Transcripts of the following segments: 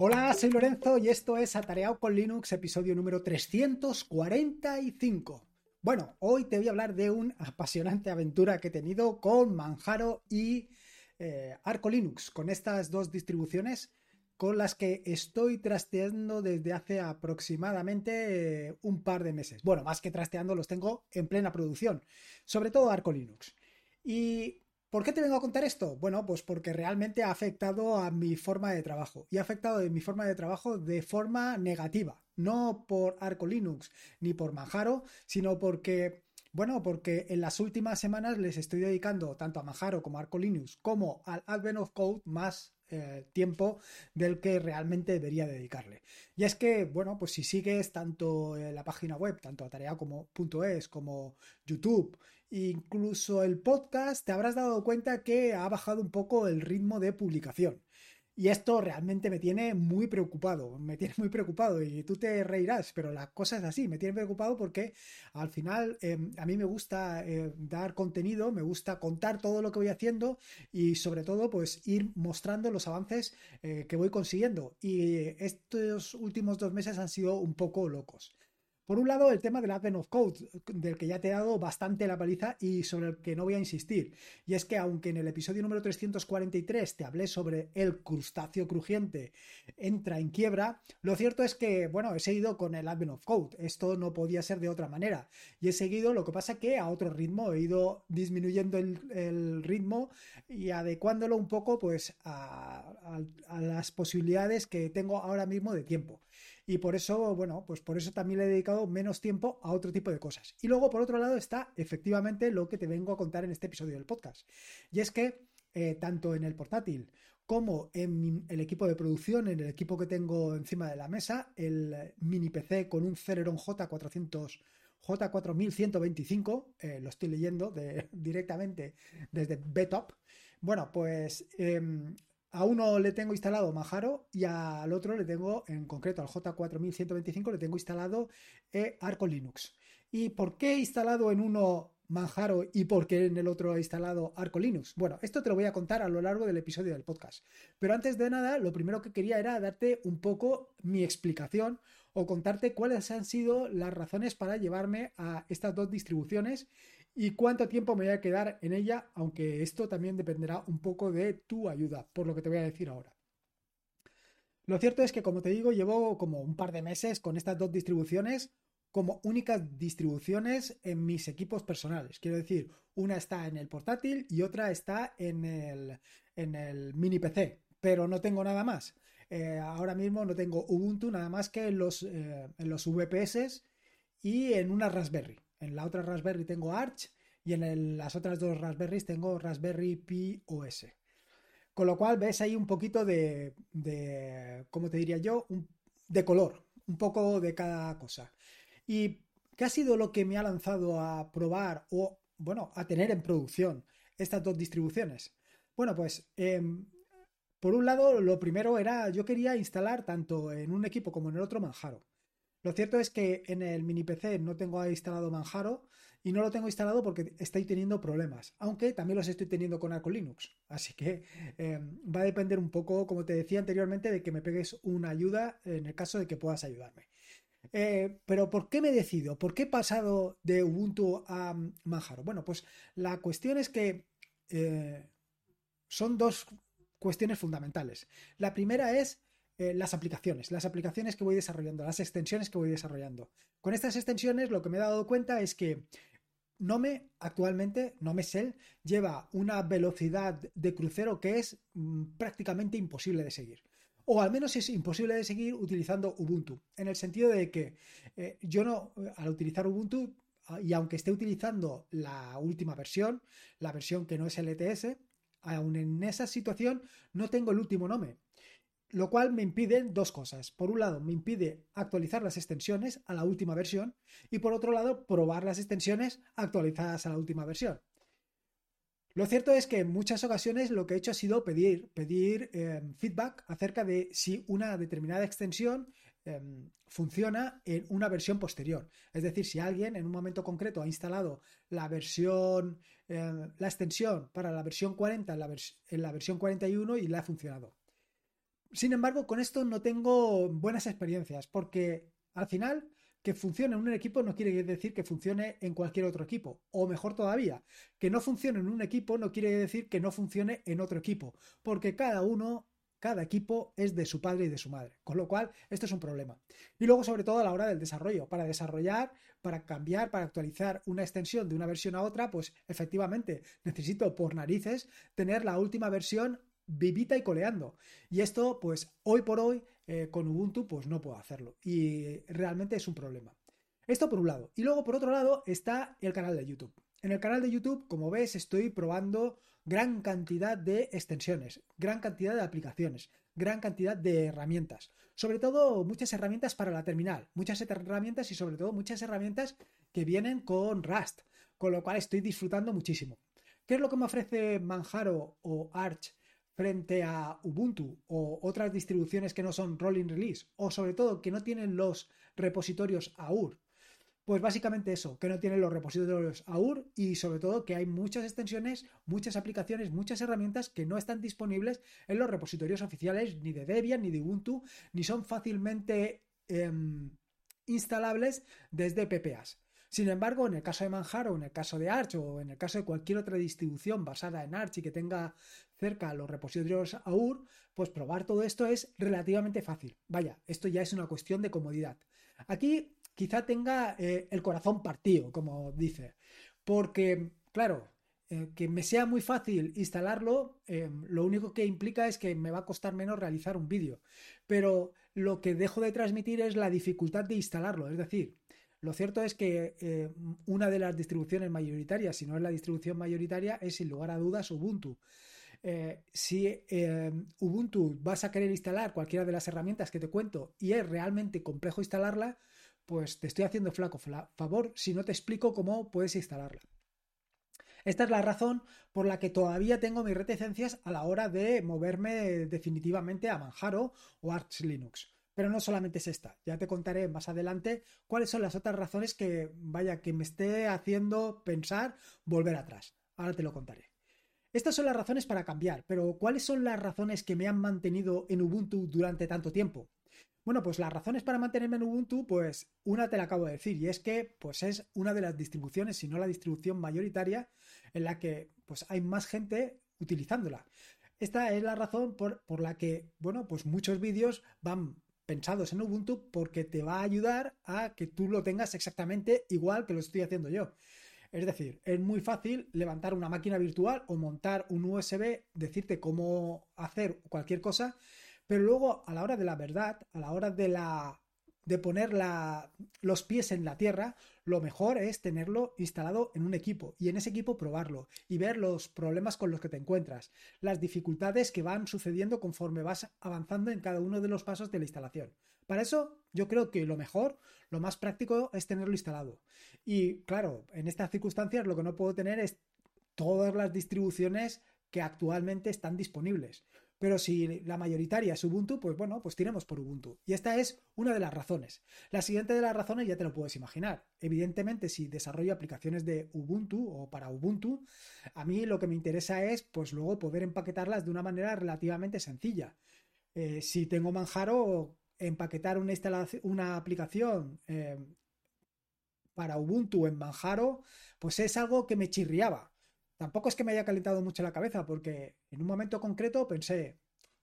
Hola, soy Lorenzo y esto es Atareado con Linux, episodio número 345. Bueno, hoy te voy a hablar de una apasionante aventura que he tenido con Manjaro y eh, Arco Linux, con estas dos distribuciones con las que estoy trasteando desde hace aproximadamente eh, un par de meses. Bueno, más que trasteando, los tengo en plena producción, sobre todo Arco Linux. ¿Y por qué te vengo a contar esto? Bueno, pues porque realmente ha afectado a mi forma de trabajo y ha afectado a mi forma de trabajo de forma negativa, no por Arco Linux ni por Manjaro, sino porque bueno, porque en las últimas semanas les estoy dedicando tanto a Manjaro como a Arco Linux como al Advent of Code más eh, tiempo del que realmente debería dedicarle. Y es que, bueno, pues si sigues tanto la página web, tanto Atarea como .es, como YouTube, incluso el podcast, te habrás dado cuenta que ha bajado un poco el ritmo de publicación. Y esto realmente me tiene muy preocupado, me tiene muy preocupado y tú te reirás, pero la cosa es así, me tiene preocupado porque al final em, a mí me gusta eh, dar contenido, me gusta contar todo lo que voy haciendo y sobre todo pues ir mostrando los avances eh, que voy consiguiendo. Y estos últimos dos meses han sido un poco locos. Por un lado, el tema del Advent of Code, del que ya te he dado bastante la paliza y sobre el que no voy a insistir. Y es que aunque en el episodio número 343 te hablé sobre el crustáceo crujiente entra en quiebra, lo cierto es que, bueno, he seguido con el Advent of Code. Esto no podía ser de otra manera. Y he seguido, lo que pasa que a otro ritmo, he ido disminuyendo el, ritmo y adecuándolo un poco pues a las posibilidades que tengo ahora mismo de tiempo y por eso, bueno, pues por eso también le he dedicado menos tiempo a otro tipo de cosas. Y luego, por otro lado, está efectivamente lo que te vengo a contar en este episodio del podcast. Y es que eh, tanto en el portátil como en el equipo de producción, en el equipo que tengo encima de la mesa, el mini PC con un Celeron J400 J4125, eh, lo estoy leyendo directamente desde Betop. Bueno, pues em, a uno le tengo instalado Manjaro y al otro le tengo, en concreto al J4125, le tengo instalado eh, Arco Linux. ¿Y por qué he instalado en uno Manjaro y por qué en el otro he instalado Arco Linux? Bueno, esto te lo voy a contar a lo largo del episodio del podcast. Pero antes de nada, lo primero que quería era darte un poco mi explicación o contarte cuáles han sido las razones para llevarme a estas dos distribuciones y cuánto tiempo me voy a quedar en ella, aunque esto también dependerá un poco de tu ayuda, por lo que te voy a decir ahora. Lo cierto es que, como te digo, llevo como un par de meses con estas dos distribuciones como únicas distribuciones en mis equipos personales. Quiero decir, una está en el portátil y otra está en el, en el mini PC, pero no tengo nada más. Eh, ahora mismo no tengo Ubuntu nada más que en los, eh, en los VPS y en una Raspberry. En la otra Raspberry tengo Arch y en las otras dos Raspberries tengo Raspberry Pi OS. Con lo cual ves ahí un poquito de, de ¿cómo te diría yo? de color, un poco de cada cosa. ¿Y qué ha sido lo que me ha lanzado a probar o, bueno, a tener en producción estas dos distribuciones? Bueno, pues em, por un lado, lo primero era, yo quería instalar tanto en un equipo como en el otro Manjaro. Lo cierto es que en el mini PC no tengo instalado Manjaro y no lo tengo instalado porque estoy teniendo problemas, aunque también los estoy teniendo con Arco Linux. Así que em, va a depender un poco, como te decía anteriormente, de que me pegues una ayuda en el caso de que puedas ayudarme. Eh, pero ¿por qué me decido? ¿Por qué he pasado de Ubuntu a Manjaro? Bueno, pues la cuestión es que eh, son dos cuestiones fundamentales. La primera es eh, las aplicaciones, las aplicaciones que voy desarrollando, las extensiones que voy desarrollando. Con estas extensiones lo que me he dado cuenta es que Nome actualmente, Nome Shell, lleva una velocidad de crucero que es mm, prácticamente imposible de seguir. O al menos es imposible de seguir utilizando Ubuntu. En el sentido de que eh, yo no, al utilizar Ubuntu, ah, y aunque esté utilizando la última versión, la versión que no es LTS, aún en esa situación no tengo el último Nome lo cual me impide dos cosas. Por un lado, me impide actualizar las extensiones a la última versión y por otro lado, probar las extensiones actualizadas a la última versión. Lo cierto es que en muchas ocasiones lo que he hecho ha sido pedir, em, feedback acerca de si una determinada extensión em, funciona en una versión posterior. Es decir, si alguien en un momento concreto ha instalado la versión, em, la extensión para la versión 40 en la, la versión 41 y le ha funcionado. Sin embargo, con esto no tengo buenas experiencias, porque al final que funcione en un equipo no quiere decir que funcione en cualquier otro equipo. O mejor todavía, que no funcione en un equipo no quiere decir que no funcione en otro equipo, porque cada uno cada equipo es de su padre y de su madre, con lo cual esto es un problema. Y luego, sobre todo a la hora del desarrollo, para desarrollar, para cambiar, para actualizar una extensión de una versión a otra, pues efectivamente necesito por narices tener la última versión vivita y coleando. Y esto, pues hoy por hoy, eh, con Ubuntu, pues no puedo hacerlo. Y realmente es un problema. Esto por un lado. Y luego, por otro lado, está el canal de YouTube. En el canal de YouTube, como ves, estoy probando gran cantidad de extensiones, gran cantidad de aplicaciones, gran cantidad de herramientas. Sobre todo muchas herramientas para la terminal, muchas herramientas y sobre todo muchas herramientas que vienen con Rust, con lo cual estoy disfrutando muchísimo. ¿Qué es lo que me ofrece Manjaro o Arch frente a Ubuntu o otras distribuciones que no son rolling release o sobre todo que no tienen los repositorios AUR? Pues básicamente eso, que no tiene los repositorios AUR y sobre todo que hay muchas extensiones, muchas aplicaciones, muchas herramientas que no están disponibles en los repositorios oficiales ni de Debian ni de Ubuntu, ni son fácilmente em, instalables desde PPAs. Sin embargo, en el caso de Manjaro, en el caso de Arch o en el caso de cualquier otra distribución basada en Arch y que tenga cerca los repositorios AUR, pues probar todo esto es relativamente fácil. Vaya, esto ya es una cuestión de comodidad. Aquí quizá tenga eh, el corazón partido, como dice. Porque, claro, eh, que me sea muy fácil instalarlo, eh, lo único que implica es que me va a costar menos realizar un vídeo. Pero lo que dejo de transmitir es la dificultad de instalarlo. Es decir, lo cierto es que una de las distribuciones mayoritarias, si no es la distribución mayoritaria, es sin lugar a dudas Ubuntu. si Ubuntu vas a querer instalar cualquiera de las herramientas que te cuento y es realmente complejo instalarla, pues te estoy haciendo flaco favor si no te explico cómo puedes instalarla. Esta es la razón por la que todavía tengo mis reticencias a la hora de moverme definitivamente a Manjaro o Arch Linux. Pero no solamente es esta, ya te contaré más adelante cuáles son las otras razones que, vaya, que me esté haciendo pensar volver atrás. Ahora te lo contaré. Estas son las razones para cambiar, pero ¿cuáles son las razones que me han mantenido en Ubuntu durante tanto tiempo? Bueno, pues las razones para mantenerme en Ubuntu, pues una te la acabo de decir, y es que pues es una de las distribuciones, si no la distribución mayoritaria, en la que pues hay más gente utilizándola. Esta es la razón por, por la que, bueno, pues muchos vídeos van pensados en Ubuntu porque te va a ayudar a que tú lo tengas exactamente igual que lo estoy haciendo yo. Es decir, es muy fácil levantar una máquina virtual o montar un USB, decirte cómo hacer cualquier cosa pero luego, a la hora de la verdad, a la hora de la de poner los pies en la tierra, lo mejor es tenerlo instalado en un equipo y en ese equipo probarlo y ver los problemas con los que te encuentras, las dificultades que van sucediendo conforme vas avanzando en cada uno de los pasos de la instalación. Para eso yo creo que lo mejor, lo más práctico es tenerlo instalado. Y claro, en estas circunstancias lo que no puedo tener es todas las distribuciones que actualmente están disponibles. Pero si la mayoritaria es Ubuntu, pues bueno, pues tiremos por Ubuntu. Y esta es una de las razones. La siguiente de las razones ya te lo puedes imaginar. Evidentemente, si desarrollo aplicaciones de Ubuntu o para Ubuntu, a mí lo que me interesa es, pues luego poder empaquetarlas de una manera relativamente sencilla. Eh, si tengo Manjaro, empaquetar una, una aplicación eh, para Ubuntu en Manjaro, pues es algo que me chirriaba. Tampoco es que me haya calentado mucho la cabeza, porque en un momento concreto pensé,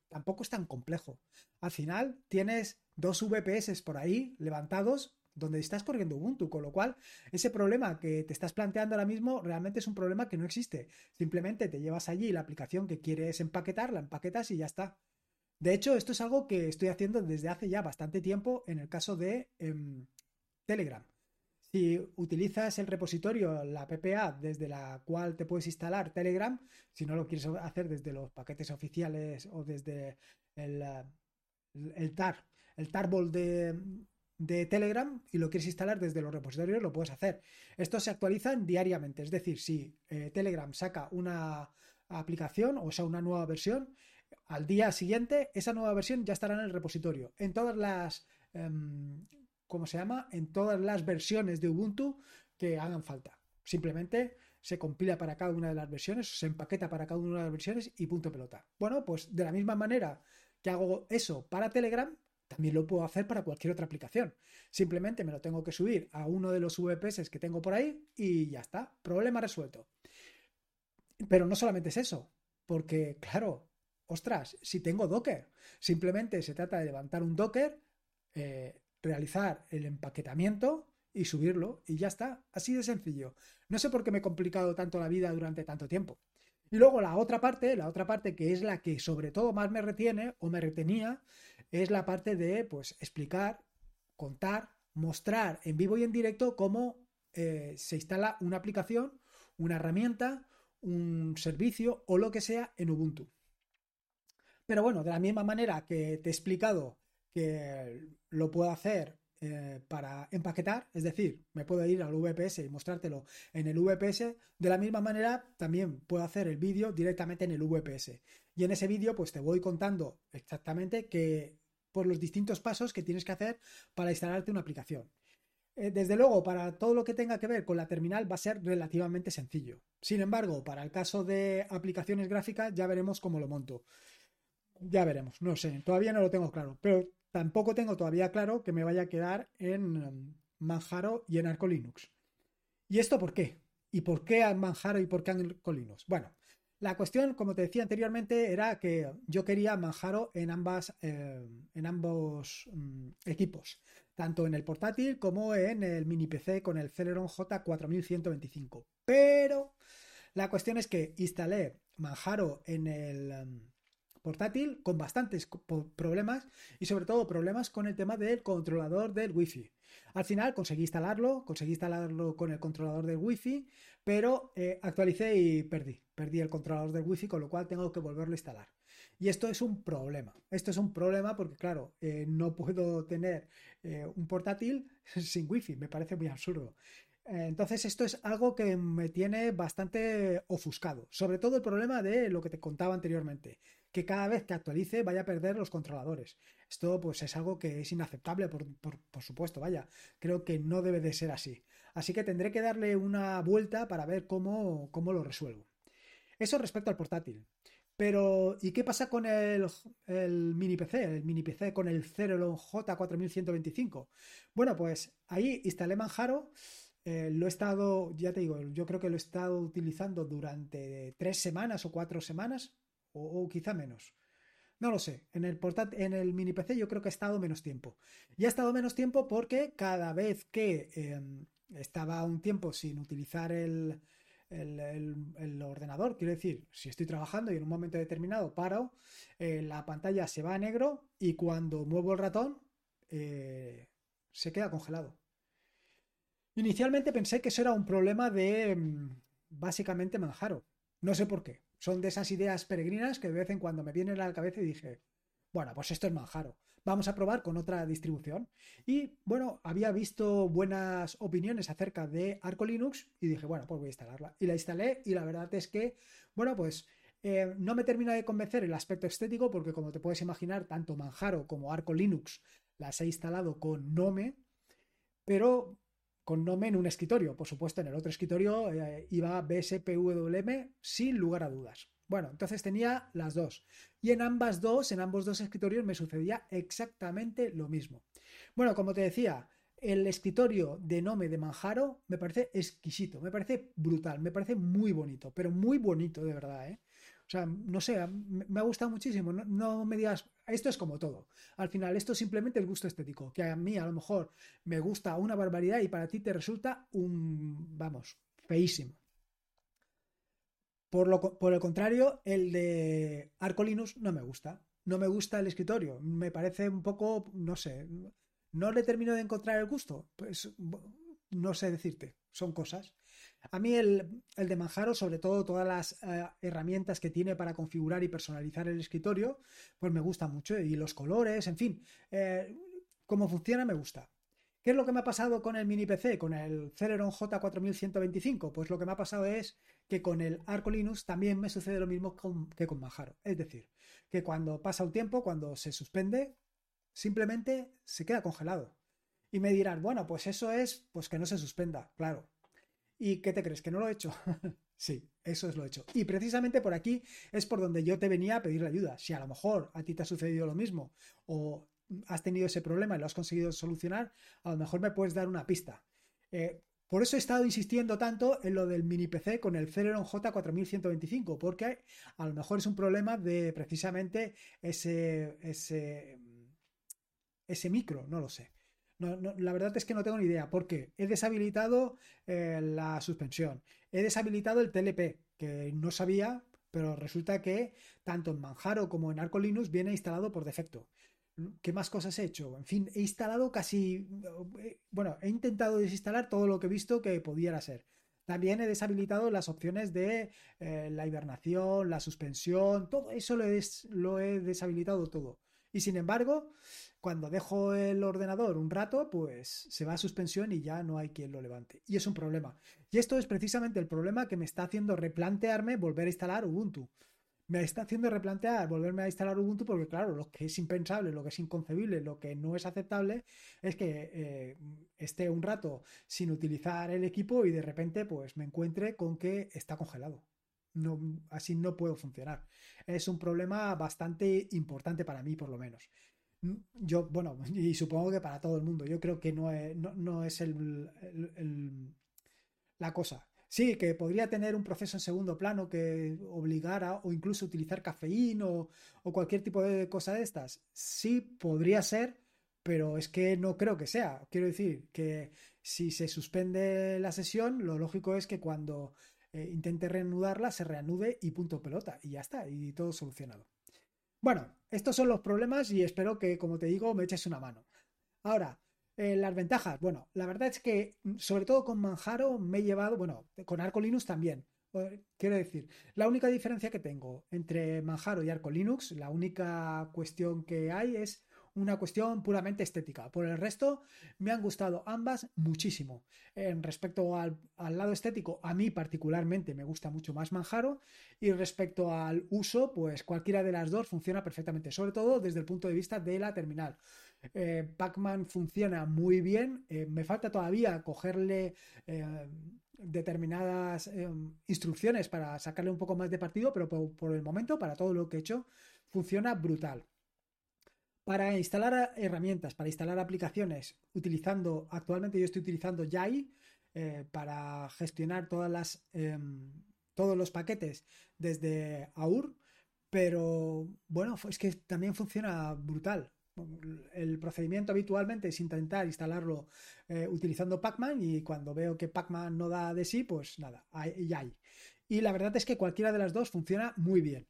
tampoco es tan complejo. Al final tienes dos VPS por ahí levantados donde estás corriendo Ubuntu, con lo cual ese problema que te estás planteando ahora mismo realmente es un problema que no existe. Simplemente te llevas allí la aplicación que quieres empaquetar, la empaquetas y ya está. De hecho, esto es algo que estoy haciendo desde hace ya bastante tiempo en el caso de em, Telegram. Si utilizas el repositorio, la PPA, desde la cual te puedes instalar Telegram, si no lo quieres hacer desde los paquetes oficiales o desde el, el TAR, el tarbol de, de Telegram y lo quieres instalar desde los repositorios, lo puedes hacer. Estos se actualizan diariamente, es decir, si eh, Telegram saca una aplicación, o sea, una nueva versión, al día siguiente esa nueva versión ya estará en el repositorio. En todas las em, como se llama, en todas las versiones de Ubuntu que hagan falta. Simplemente se compila para cada una de las versiones, se empaqueta para cada una de las versiones y punto pelota. Bueno, pues de la misma manera que hago eso para Telegram, también lo puedo hacer para cualquier otra aplicación. Simplemente me lo tengo que subir a uno de los VPS que tengo por ahí y ya está. Problema resuelto. Pero no solamente es eso, porque claro, ostras, si tengo Docker, simplemente se trata de levantar un Docker, eh, realizar el empaquetamiento y subirlo y ya está. Así de sencillo. No sé por qué me he complicado tanto la vida durante tanto tiempo. Y luego la otra parte, la otra parte que es la que sobre todo más me retiene o me retenía, es la parte de pues explicar, contar, mostrar en vivo y en directo cómo eh, se instala una aplicación, una herramienta, un servicio o lo que sea en Ubuntu. Pero bueno, de la misma manera que te he explicado que lo puedo hacer eh, para empaquetar, es decir, me puedo ir al VPS y mostrártelo en el VPS, de la misma manera también puedo hacer el vídeo directamente en el VPS. Y en ese vídeo pues te voy contando exactamente que por los distintos pasos que tienes que hacer para instalarte una aplicación. Eh, desde luego, para todo lo que tenga que ver con la terminal va a ser relativamente sencillo. Sin embargo, para el caso de aplicaciones gráficas ya veremos cómo lo monto. Ya veremos, no sé, todavía no lo tengo claro, pero tampoco tengo todavía claro que me vaya a quedar en um, Manjaro y en Arco Linux. ¿Y esto por qué? ¿Y por qué Manjaro y por qué Arco Linux? Bueno, la cuestión, como te decía anteriormente, era que yo quería Manjaro en, ambas, eh, en ambos mm, equipos, tanto en el portátil como en el mini PC con el Celeron J4125. Pero la cuestión es que instalé Manjaro en el portátil con bastantes problemas y sobre todo problemas con el tema del controlador del Wi-Fi. Al final conseguí instalarlo, conseguí instalarlo con el controlador del Wi-Fi, pero eh, actualicé y perdí. Perdí el controlador del Wi-Fi, con lo cual tengo que volverlo a instalar. Y esto es un problema. Esto es un problema porque, claro, eh, no puedo tener eh, un portátil sin Wi-Fi. Me parece muy absurdo. Entonces, esto es algo que me tiene bastante ofuscado. Sobre todo el problema de lo que te contaba anteriormente, que cada vez que actualice vaya a perder los controladores. Esto, pues, es algo que es inaceptable, por, por supuesto, vaya. Creo que no debe de ser así. Así que tendré que darle una vuelta para ver cómo, cómo lo resuelvo. Eso respecto al portátil. Pero, ¿y qué pasa con el, mini PC? El mini PC con el Celeron J4125. Bueno, pues ahí instalé Manjaro. Eh, lo he estado, ya te digo, yo creo que lo he estado utilizando durante tres semanas o cuatro semanas, o, quizá menos. No lo sé. En el, en el mini PC yo creo que ha estado menos tiempo. Y ha estado menos tiempo porque cada vez que em, estaba un tiempo sin utilizar el, ordenador. Quiero decir, si estoy trabajando y en un momento determinado paro, eh, la pantalla se va a negro y cuando muevo el ratón eh, se queda congelado. Inicialmente pensé que eso era un problema de mm, básicamente Manjaro. No sé por qué. Son de esas ideas peregrinas que de vez en cuando me vienen a la cabeza y dije, bueno, pues esto es Manjaro vamos a probar con otra distribución. Y bueno, había visto buenas opiniones acerca de Arco Linux y dije, bueno, pues voy a instalarla. Y la instalé y la verdad es que, bueno, pues eh, no me termina de convencer el aspecto estético porque como te puedes imaginar, tanto Manjaro como Arco Linux las he instalado con Nome, pero con Nome en un escritorio. Por supuesto, en el otro escritorio eh, iba BSPWM sin lugar a dudas. Bueno, entonces tenía las dos. Y en ambas dos, en ambos dos escritorios me sucedía exactamente lo mismo. Bueno, como te decía, el escritorio de Nome de Manjaro me parece exquisito, me parece brutal, me parece muy bonito, pero muy bonito de verdad, ¿eh? O sea, no sé, me ha gustado muchísimo. No, me digas, esto es como todo. Al final, esto es simplemente el gusto estético, que a mí a lo mejor me gusta una barbaridad y para ti te resulta un, vamos, feísimo. Por, el contrario, el de Arco Linux no me gusta. No me gusta el escritorio. Me parece un poco, no sé, no le termino de encontrar el gusto. Pues no sé decirte, son cosas. A mí el, de Manjaro, sobre todo todas las eh, herramientas que tiene para configurar y personalizar el escritorio, pues me gusta mucho. Y los colores, en fin, eh, cómo funciona me gusta. ¿Qué es lo que me ha pasado con el mini PC, con el Celeron J4125? Pues lo que me ha pasado es que con el Arco Linux también me sucede lo mismo que con Manjaro. Es decir, que cuando pasa un tiempo, cuando se suspende, simplemente se queda congelado. Y me dirán, bueno, pues eso es pues que no se suspenda, claro. ¿Y qué te crees? ¿Que no lo he hecho? sí, eso es lo he hecho. Y precisamente por aquí es por donde yo te venía a pedir ayuda. Si a lo mejor a ti te ha sucedido lo mismo o has tenido ese problema y lo has conseguido solucionar, a lo mejor me puedes dar una pista. Eh, por eso he estado insistiendo tanto en lo del mini PC con el Celeron J4125, porque a lo mejor es un problema de precisamente ese, ese, ese micro, no lo sé. La verdad es que no tengo ni idea, porque he deshabilitado eh, la suspensión, he deshabilitado el TLP, que no sabía, pero resulta que tanto en Manjaro como en Arco Linux viene instalado por defecto. ¿Qué más cosas he hecho? En fin, he instalado casi, eh, bueno, he intentado desinstalar todo lo que he visto que pudiera ser. También he deshabilitado las opciones de eh, la hibernación, la suspensión, todo eso lo he deshabilitado todo. Y sin embargo, cuando dejo el ordenador un rato, pues se va a suspensión y ya no hay quien lo levante. Y es un problema. Y esto es precisamente el problema que me está haciendo replantearme volver a instalar Ubuntu me está haciendo replantear volverme a instalar Ubuntu porque, claro, lo que es impensable, lo que es inconcebible, lo que no es aceptable es que eh, esté un rato sin utilizar el equipo y de repente pues me encuentre con que está congelado. No, así no puedo funcionar. Es un problema bastante importante para mí, por lo menos. Yo, bueno, y supongo que para todo el mundo. Yo creo que no es, no, es el, la cosa. Sí, que podría tener un proceso en segundo plano que obligara o incluso utilizar cafeína o, cualquier tipo de cosa de estas. Sí, podría ser, pero es que no creo que sea. Quiero decir que si se suspende la sesión, lo lógico es que cuando eh, intente reanudarla, se reanude y punto pelota. Y ya está, y todo solucionado. Bueno, estos son los problemas y espero que, como te digo, me eches una mano. Ahora, eh, las ventajas, bueno, la verdad es que mm, sobre todo con Manjaro me he llevado, bueno, con Arco Linux también. Quiero decir, la única diferencia que tengo entre Manjaro y Arco Linux, la única cuestión que hay es una cuestión puramente estética. Por el resto, me han gustado ambas muchísimo. En respecto al, al, lado estético, a mí particularmente me gusta mucho más Manjaro. Y respecto al uso, pues cualquiera de las dos funciona perfectamente, sobre todo desde el punto de vista de la terminal. Eh, Pac-Man funciona muy bien. Eh, me falta todavía cogerle eh, determinadas instrucciones para sacarle un poco más de partido, pero por, el momento, para todo lo que he hecho, funciona brutal. Para instalar herramientas, para instalar aplicaciones, utilizando, actualmente yo estoy utilizando Yai para gestionar em, todos los paquetes desde AUR, pero bueno, es que también funciona brutal el procedimiento habitualmente es intentar instalarlo eh, utilizando Pacman y cuando veo que Pacman no da de sí, pues nada, hay. Y la verdad es que cualquiera de las dos funciona muy bien.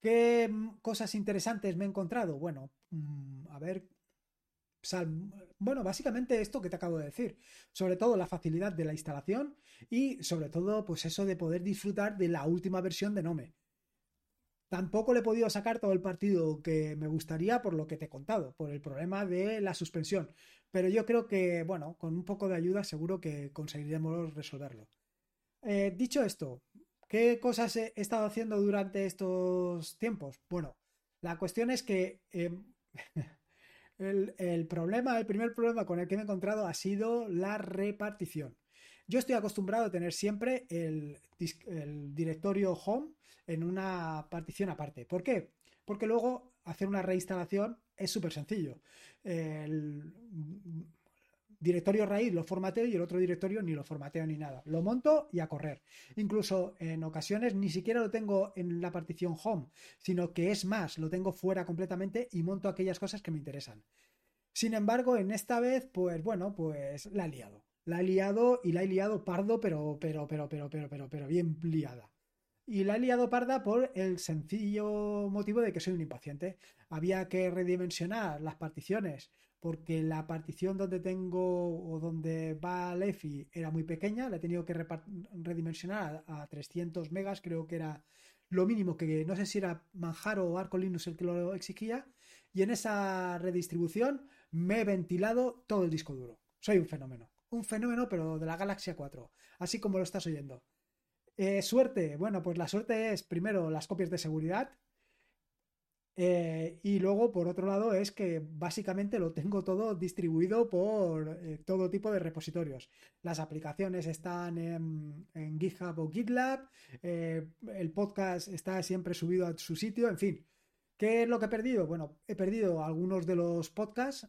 ¿Qué mm, cosas interesantes me he encontrado? Bueno, a ver, bueno, básicamente esto que te acabo de decir, sobre todo la facilidad de la instalación y sobre todo pues eso de poder disfrutar de la última versión de Nome. Tampoco le he podido sacar todo el partido que me gustaría por lo que te he contado, por el problema de la suspensión. Pero yo creo que, bueno, con un poco de ayuda seguro que conseguiremos resolverlo. Eh, dicho esto, ¿qué cosas he estado haciendo durante estos tiempos? Bueno, la cuestión es que em, el, problema, el primer problema con el que me he encontrado ha sido la repartición. Yo estoy acostumbrado a tener siempre el, el directorio home en una partición aparte. ¿Por qué? Porque luego hacer una reinstalación es súper sencillo. El directorio raíz lo formateo y el otro directorio ni lo formateo ni nada. Lo monto y a correr. Incluso en ocasiones ni siquiera lo tengo en la partición home, sino que es más, lo tengo fuera completamente y monto aquellas cosas que me interesan. Sin embargo, en esta vez, pues bueno, pues la he liado. La he liado y la he liado pardo, pero, pero, pero, pero, pero, pero, pero bien liada. Y la he liado parda por el sencillo motivo de que soy un impaciente. Había que redimensionar las particiones porque la partición donde tengo o donde va Lefi era muy pequeña, la he tenido que redimensionar a 300 megas, creo que era lo mínimo que no sé si era Manjaro o Arco Linux el que lo exigía, y en esa redistribución me he ventilado todo el disco duro. Soy un fenómeno, un fenómeno pero de la Galaxia 4, así como lo estás oyendo. Eh, suerte. Bueno, pues la suerte es primero las copias de seguridad. Eh, y luego, por otro lado, es que básicamente lo tengo todo distribuido por eh, todo tipo de repositorios. Las aplicaciones están en, GitHub o GitLab, eh, el podcast está siempre subido a su sitio, en fin. ¿Qué es lo que he perdido? Bueno, he perdido algunos de los podcasts,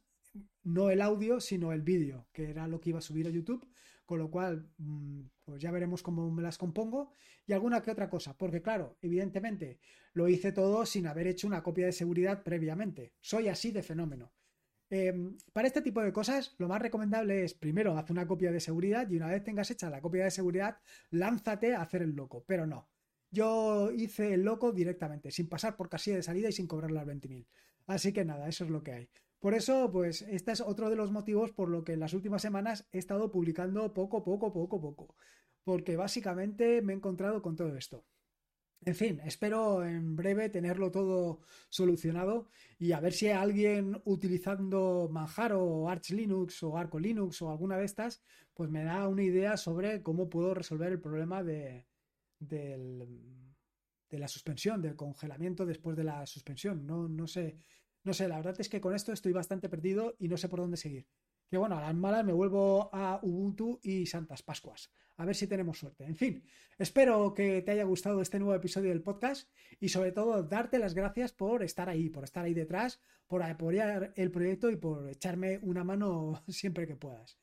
no el audio, sino el vídeo, que era lo que iba a subir a YouTube, con lo cual, mm, pues ya veremos cómo me las compongo y alguna que otra cosa, porque claro, evidentemente lo hice todo sin haber hecho una copia de seguridad previamente. Soy así de fenómeno. Em, para este tipo de cosas, lo más recomendable es primero hacer una copia de seguridad y una vez tengas hecha la copia de seguridad, lánzate a hacer el loco. Pero no, yo hice el loco directamente, sin pasar por casilla de salida y sin cobrar las 20.000. Así que nada, eso es lo que hay. Por eso, pues, este es otro de los motivos por lo que en las últimas semanas he estado publicando poco, poco, poco, poco. Porque básicamente me he encontrado con todo esto. En fin, espero en breve tenerlo todo solucionado y a ver si alguien utilizando Manjaro o Arch Linux o Arco Linux o alguna de estas, pues me da una idea sobre cómo puedo resolver el problema de, de la suspensión, del congelamiento después de la suspensión. No, no sé, no sé, la verdad es que con esto estoy bastante perdido y no sé por dónde seguir. Que bueno, a las malas me vuelvo a Ubuntu y Santas Pascuas. A ver si tenemos suerte. En fin, espero que te haya gustado este nuevo episodio del podcast y sobre todo darte las gracias por estar ahí, por estar ahí detrás, por apoyar el proyecto y por echarme una mano siempre que puedas.